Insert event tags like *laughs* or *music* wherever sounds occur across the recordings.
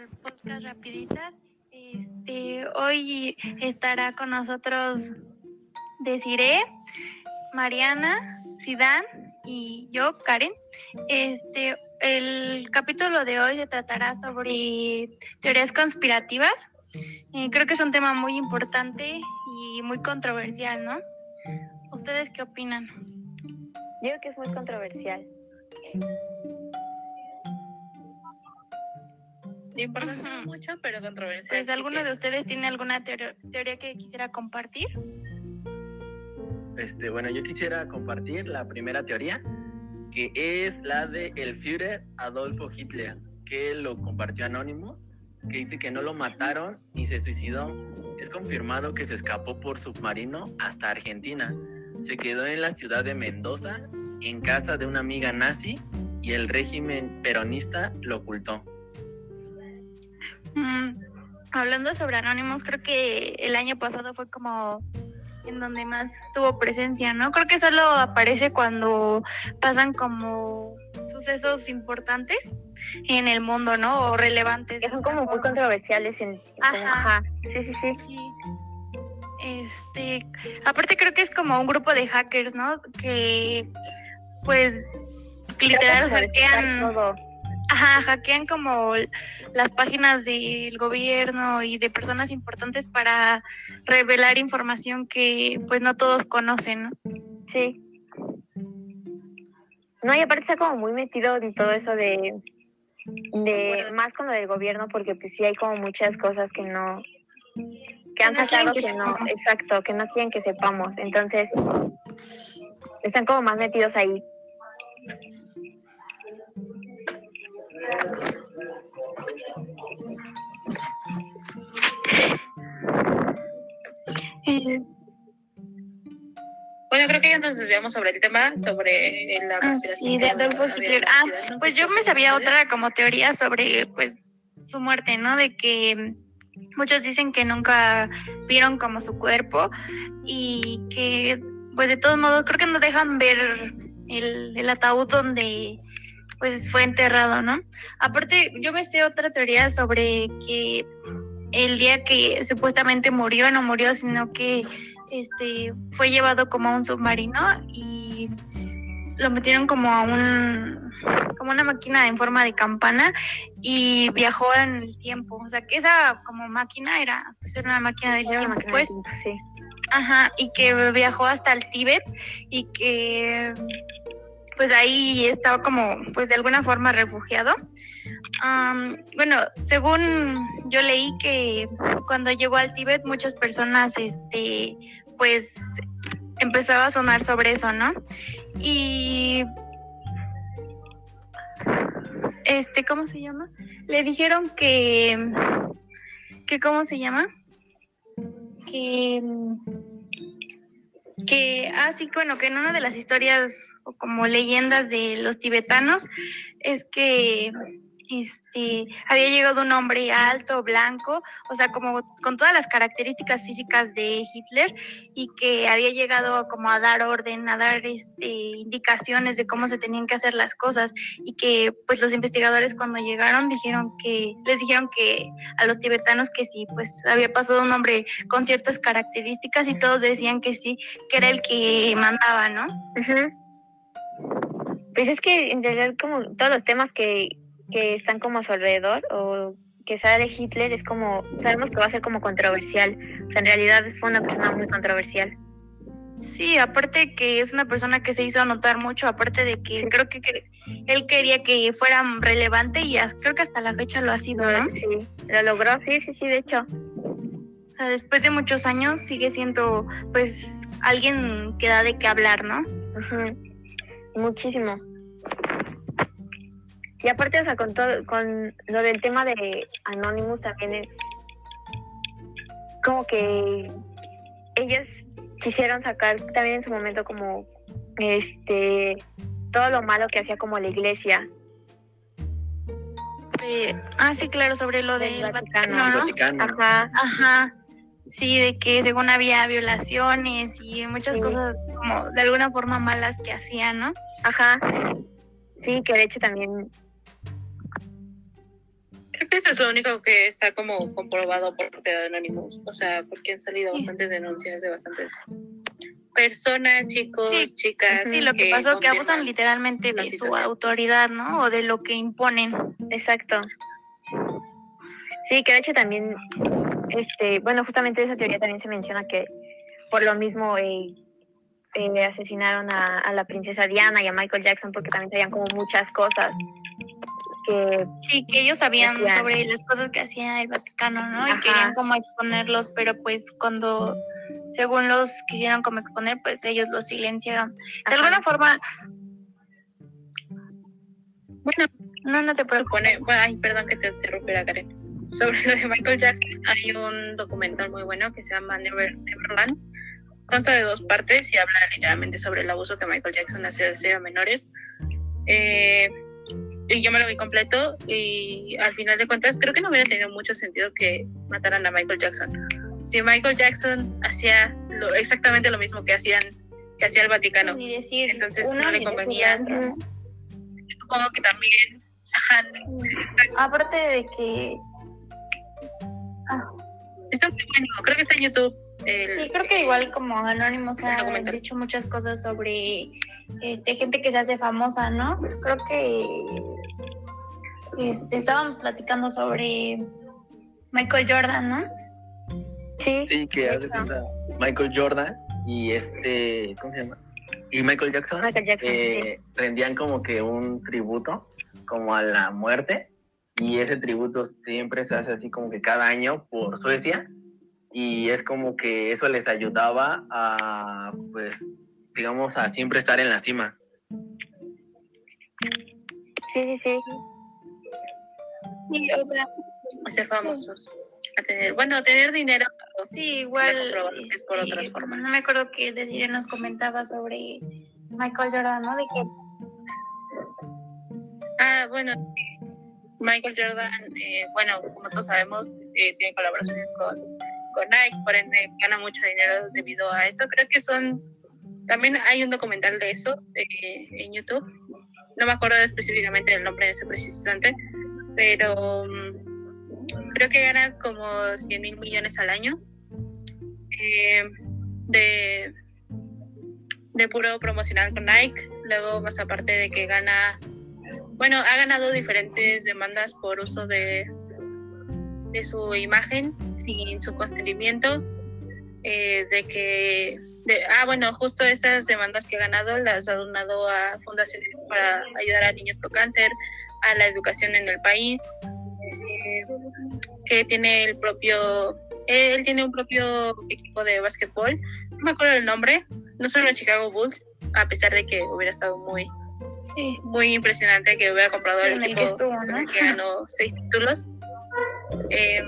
al podcast Rapiditas. Este, hoy estará con nosotros Desiree, Mariana, Sidán y yo, Karen. Este, el capítulo de hoy se tratará sobre teorías conspirativas. Eh, creo que es un tema muy importante y muy controversial, ¿no? ¿Ustedes qué opinan? Yo creo que es muy controversial. Importante mucho, pero controversial. Pues, ¿alguno de es. ustedes tiene alguna teoría, teoría que quisiera compartir? Este, bueno, yo quisiera compartir la primera teoría, que es la de el Führer Adolfo Hitler, que lo compartió Anonymous, que dice que no lo mataron y se suicidó. Es confirmado que se escapó por submarino hasta Argentina. Se quedó en la ciudad de Mendoza, en casa de una amiga nazi, y el régimen peronista lo ocultó. Mm, hablando sobre Anonymous, creo que el año pasado fue como en donde más tuvo presencia, ¿no? Creo que solo aparece cuando pasan como sucesos importantes en el mundo, ¿no? O relevantes. Que son como muy controversiales en... Ajá. ajá. Sí, sí, sí. Sí. Este, aparte creo que es como un grupo de hackers, ¿no? Que pues literal hackean, todo. Ajá, hackean como las páginas del gobierno y de personas importantes para revelar información que pues no todos conocen, ¿no? Sí. No, y aparte está como muy metido en todo eso de, de más con lo del gobierno, porque pues sí hay como muchas cosas que no, que han sacado que que no, exacto, que no quieren que sepamos. Entonces, están como más metidos ahí. Eh, Bueno, creo que ya nos desviamos sobre el tema, sobre la Ah, sí, de Adolfo Hitler. Ah. Pues yo me sabía otra como teoría sobre pues su muerte, ¿no? De que muchos dicen que nunca vieron como su cuerpo y que pues de todos modos creo que no dejan ver el, el ataúd donde pues fue enterrado, ¿no? Aparte yo me sé otra teoría sobre que el día que supuestamente murió no murió, sino que este fue llevado como a un submarino y lo metieron como a un como una máquina en forma de campana y viajó en el tiempo, o sea que esa como máquina era pues era una máquina del Una tiempo máquina de pues, tiempo, sí. ajá, y que viajó hasta el Tíbet y que pues ahí estaba como pues de alguna forma refugiado. Bueno, según yo leí que cuando llegó al Tíbet muchas personas este pues empezaba a sonar sobre eso, ¿no? Y este, ¿cómo se llama? Le dijeron que que ¿cómo se llama? Que que ah bueno, que en una de las historias como leyendas de los tibetanos es que este había llegado un hombre alto, blanco, o sea, como con todas las características físicas de Hitler y que había llegado como a dar orden, a dar este indicaciones de cómo se tenían que hacer las cosas y que pues los investigadores cuando llegaron dijeron que les dijeron que a los tibetanos que sí, pues había pasado un hombre con ciertas características y todos decían que sí, que era el que mandaba, ¿no? Ujú. Pues es que en realidad como todos los temas que, que están como a su alrededor o que sabe de Hitler es como, sabemos que va a ser como controversial. O sea, en realidad fue una persona muy controversial. Sí, aparte que es una persona que se hizo notar mucho, aparte de que creo que, él quería que fuera relevante y creo que hasta la fecha lo ha sido, ¿no? Sí, lo logró, sí, sí, sí, de hecho. O sea, después de muchos años sigue siendo pues alguien que da de qué hablar, ¿no? Ujú. Muchísimo. Y aparte, o sea, con todo, con lo del tema de Anonymous también es como que ellos quisieron sacar también en su momento como este todo lo malo que hacía como la iglesia Eh, ah, sí, claro, sobre lo Del del Vaticano. Vaticano, ¿no? Vaticano. ajá Ajá. Sí, de que según había violaciones y muchas Sí. cosas como de alguna forma malas que hacían, ¿no? ajá sí que de hecho también Creo que eso es lo único que está como comprobado por parte de Anonymous. O sea, porque han salido Sí. bastantes denuncias de bastantes personas, chicos, Sí, chicas. Sí, lo que pasó que abusan literalmente de su autoridad, ¿no? O de lo que imponen. Exacto. Sí, que de hecho también, este, bueno, justamente esa teoría también se menciona que por lo mismo eh, eh, asesinaron a, a la princesa Diana y a Michael Jackson porque también sabían como muchas cosas que Sí, que ellos sabían Hacían. sobre las cosas que hacía el Vaticano, ¿no? Y querían como exponerlos, pero pues cuando, según los quisieron como exponer, pues ellos los silenciaron. De Ajá. alguna forma, Bueno, no, no te preocupes. supone, bueno, ay, perdón que te interrumpiera, Karen. Sobre lo de Michael Jackson, hay un documental muy bueno que se llama Never, Neverland. Consta de dos partes y habla literalmente sobre el abuso que Michael Jackson hacía hacia menores. Eh, y yo me lo vi completo y al final de cuentas creo que no hubiera tenido mucho sentido que mataran a Michael Jackson. Si Michael Jackson hacía lo- exactamente lo mismo que hacían que hacía el Vaticano, Ni decir Entonces, uno no le convenía. supongo que también ajá, Aparte de que, está muy bueno, creo que está en YouTube. el- sí, creo que igual como Anónimos ha dicho muchas cosas sobre este gente que se hace famosa, ¿no? Creo que este estábamos platicando sobre Michael Jordan, ¿no? sí, Sí, que hace cuenta Michael Jordan y este, ¿cómo se llama? Y Michael Jackson Michael Jackson, sí. eh, rendían como que un tributo como a la muerte y ese tributo siempre se hace así como que cada año por Suecia y es como que eso les ayudaba a pues digamos a siempre estar en la cima. Sí, sí, sí. Sí, o sea, a ser famosos, a tener, bueno, a tener dinero. sí, igual. es por este, otras formas. No me acuerdo que Desiree nos comentaba sobre Michael Jordan, ¿no? De que Ah, bueno, Michael Jordan, eh, bueno, como todos sabemos, eh, tiene colaboraciones con, Nike, por ende gana mucho dinero debido a eso. Creo que son, también hay un documental de eso eh, en YouTube. No me acuerdo específicamente del nombre de ese preciso pero mm, creo que gana como 100 mil millones al año eh, de, de puro promocional con Nike. Luego, más aparte de que gana bueno, ha ganado diferentes demandas por uso de, de su imagen sin su consentimiento, eh, de que, de, ah, bueno, justo esas demandas que ha ganado las ha donado a fundaciones para ayudar a niños con cáncer, a la educación en el país, eh, que tiene el propio, él tiene un propio equipo de básquetbol, no me acuerdo el nombre, no son los Chicago Bulls, a pesar de que hubiera estado muy sí, muy impresionante que hubiera comprado Sí, el equipo que estuvo, ¿no? que ganó seis títulos. Eh,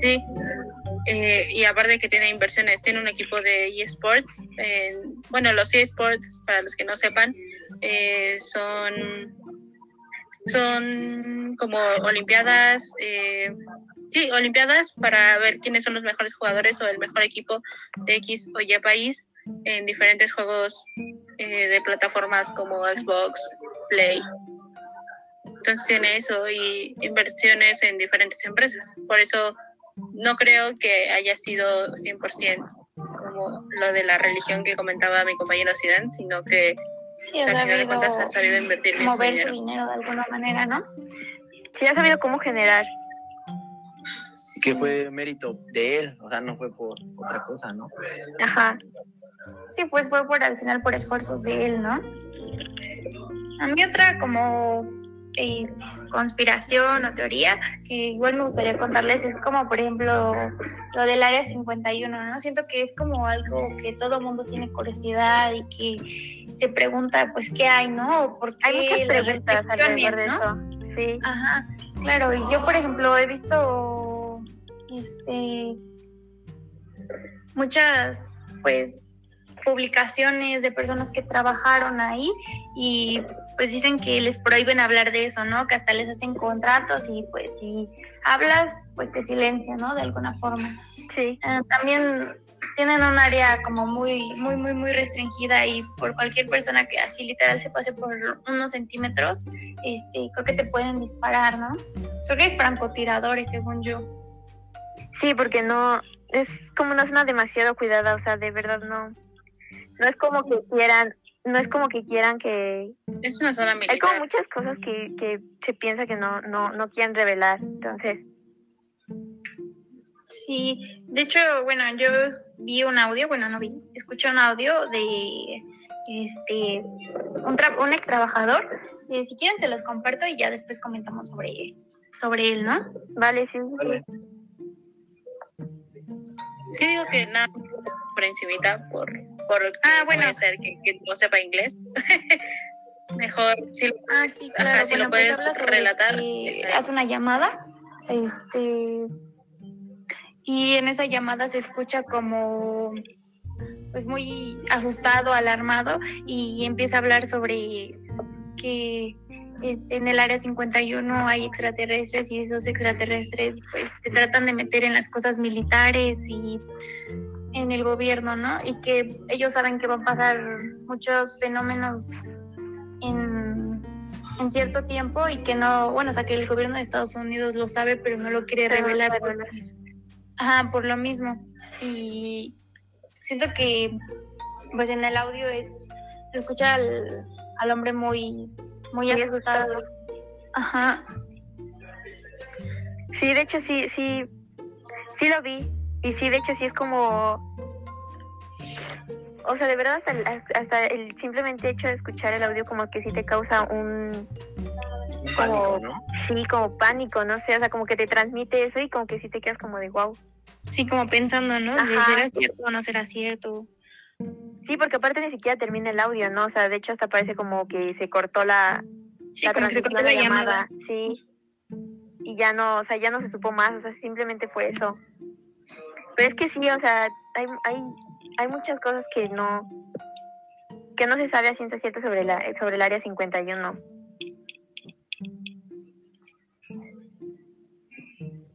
sí, Eh, y aparte que tiene inversiones, tiene un equipo de eSports. en- bueno, los eSports, para los que no sepan, eh, son son como olimpiadas, eh, sí, olimpiadas para ver quiénes son los mejores jugadores o el mejor equipo de X o Y país en diferentes juegos eh, de plataformas como Xbox, Play. Entonces tiene eso y inversiones en diferentes empresas. Por eso no creo que haya sido 100% como lo de la religión que comentaba mi compañero Zidane, sino que sí, o sea, al final de cuentas ha sabido invertir bien mover su dinero. dinero de alguna manera, ¿no? Sí, ha sabido cómo generar. Que fue mérito de él, o sea, no fue por otra cosa, ¿no? Ajá. Sí, pues fue por al final por esfuerzos de él, ¿no? A mí otra como eh, conspiración o teoría que igual me gustaría contarles es como por ejemplo lo del área 51, ¿no? Siento que es como algo que todo mundo tiene curiosidad y que se pregunta pues qué hay, ¿no? O por qué Hay muchas las preguntas alrededor de ¿no? eso. Sí. Ajá, claro, y yo por ejemplo he visto este muchas pues publicaciones de personas que trabajaron ahí y pues dicen que les prohíben hablar de eso, ¿no? Que hasta les hacen contratos y pues si hablas pues te silencian, ¿no? De alguna forma. Sí. Eh, también tienen un área como muy, muy, muy, muy restringida y por cualquier persona que así literal se pase por unos centímetros, este, creo que te pueden disparar, ¿no? Creo que hay francotiradores, según yo. Sí, porque no, es como una zona demasiado cuidada, o sea, de verdad no, no es como que quieran, no es como que quieran que, Es una zona militar. hay como muchas cosas que, que se piensa que no, no, no quieren revelar, entonces, Sí, de hecho, bueno, yo vi un audio, bueno, no vi, escuché un audio de este un, tra- un ex trabajador. Eh, si quieren se los comparto y ya después comentamos sobre sobre él, ¿no? vale, sí, sí. Sí digo que nada por encimita, por, por Ah, bueno. puede ser que, que no sepa inglés. *laughs* Mejor si lo, Ah, sí, Ajá, claro. si lo bueno, pues puedes relatar, hace una llamada, este, y en esa llamada se escucha como, pues muy asustado, alarmado, y empieza a hablar sobre que este, en el área 51 hay extraterrestres y esos extraterrestres pues se tratan de meter en las cosas militares y en el gobierno, ¿no? Y que ellos saben que van a pasar muchos fenómenos en, en cierto tiempo y que no, bueno, o sea, que el gobierno de Estados Unidos lo sabe, pero no lo quiere revelar. Ajá, por lo mismo. Y siento que, pues en el audio es, se escucha al, al hombre muy, muy Muy asustado. Ajá. Sí, de hecho sí, sí, sí lo vi. Y sí, de hecho sí es como... O sea, de verdad hasta el, hasta el simplemente hecho de escuchar el audio como que sí te causa un... Un pánico, Como- ¿no? Sí, como pánico, no sé, o sea, como que te transmite eso y como que sí te quedas como de wow. Sí, como pensando, ¿no? De, Ajá. ¿Será cierto o no será cierto? Sí, porque aparte ni siquiera termina el audio, ¿no? O sea, de hecho hasta parece como que se cortó la, Sí, la como que se cortó la llamada. Sí. Y ya no, o sea, ya no se supo más, o sea, simplemente fue eso. Pero es que sí, o sea, hay, hay, hay muchas cosas que no que no se sabe a ciencia cierta sobre la sobre el área 51.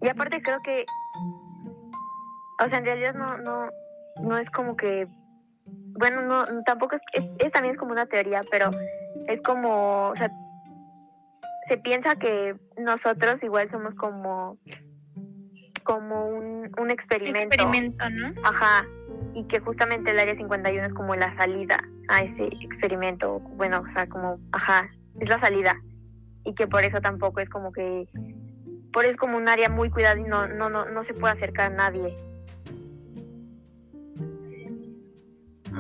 Y aparte creo que o sea, en realidad no no no es como que bueno, no tampoco es, es, es también es como una teoría, pero es como, o sea, se piensa que nosotros igual somos como como un, un experimento. Experimento, ¿no? Ajá. Y que justamente el área 51 es como la salida a ese experimento. Bueno, o sea, como, ajá, es la salida. Y que por eso tampoco es como que, por eso es como un área muy cuidada y no, no, no, no se puede acercar a nadie.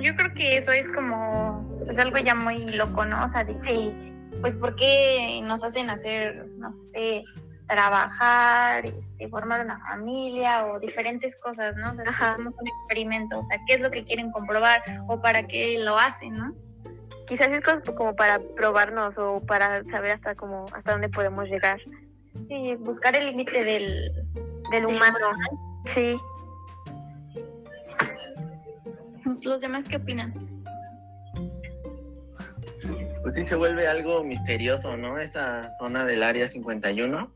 Yo creo que eso es como, pues algo ya muy loco, ¿no? O sea, de que, pues, ¿por qué nos hacen hacer, no sé, trabajar, este, formar una familia o diferentes cosas, ¿no? O sea, si hacemos un experimento, o sea, ¿qué es lo que quieren comprobar o para qué lo hacen, ¿no? Quizás es como, para probarnos o para saber hasta como, hasta dónde podemos llegar. Sí, buscar el límite del, Del del humano. Sí. ¿Los demás qué opinan? Pues sí se vuelve algo misterioso, ¿no? Esa zona del área 51.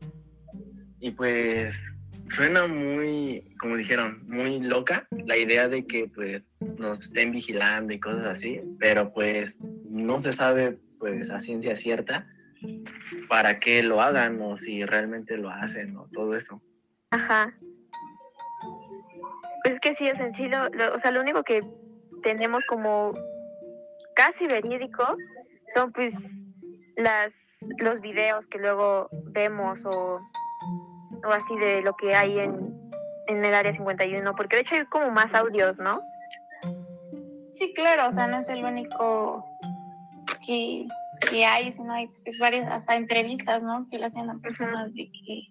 Y pues suena muy, como dijeron, muy loca la idea de que pues nos estén vigilando y cosas así, pero pues no se sabe pues a ciencia cierta para qué lo hagan o si realmente lo hacen o todo eso. Ajá. Pues es que sí, sea, en sí lo, lo- o sea, lo único que tenemos como casi verídico son pues las los videos que luego vemos o, o así de lo que hay en, en el área 51, porque de hecho hay como más audios, ¿no? Sí, claro, o sea, no es el único que, que hay, sino hay pues, varias, hasta entrevistas, ¿no? Que le hacen a personas de que,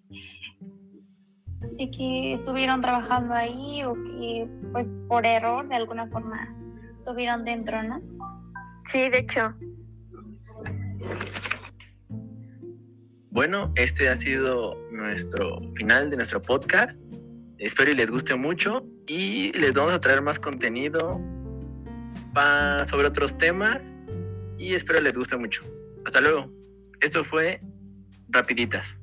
de que estuvieron trabajando ahí o que, pues, por error, de alguna forma, estuvieron dentro, ¿no? Sí, de hecho. Bueno, este ha sido nuestro final de nuestro podcast. Espero y les guste mucho y les vamos a traer más contenido sobre otros temas y espero les guste mucho. Hasta luego. Esto fue Rapiditas.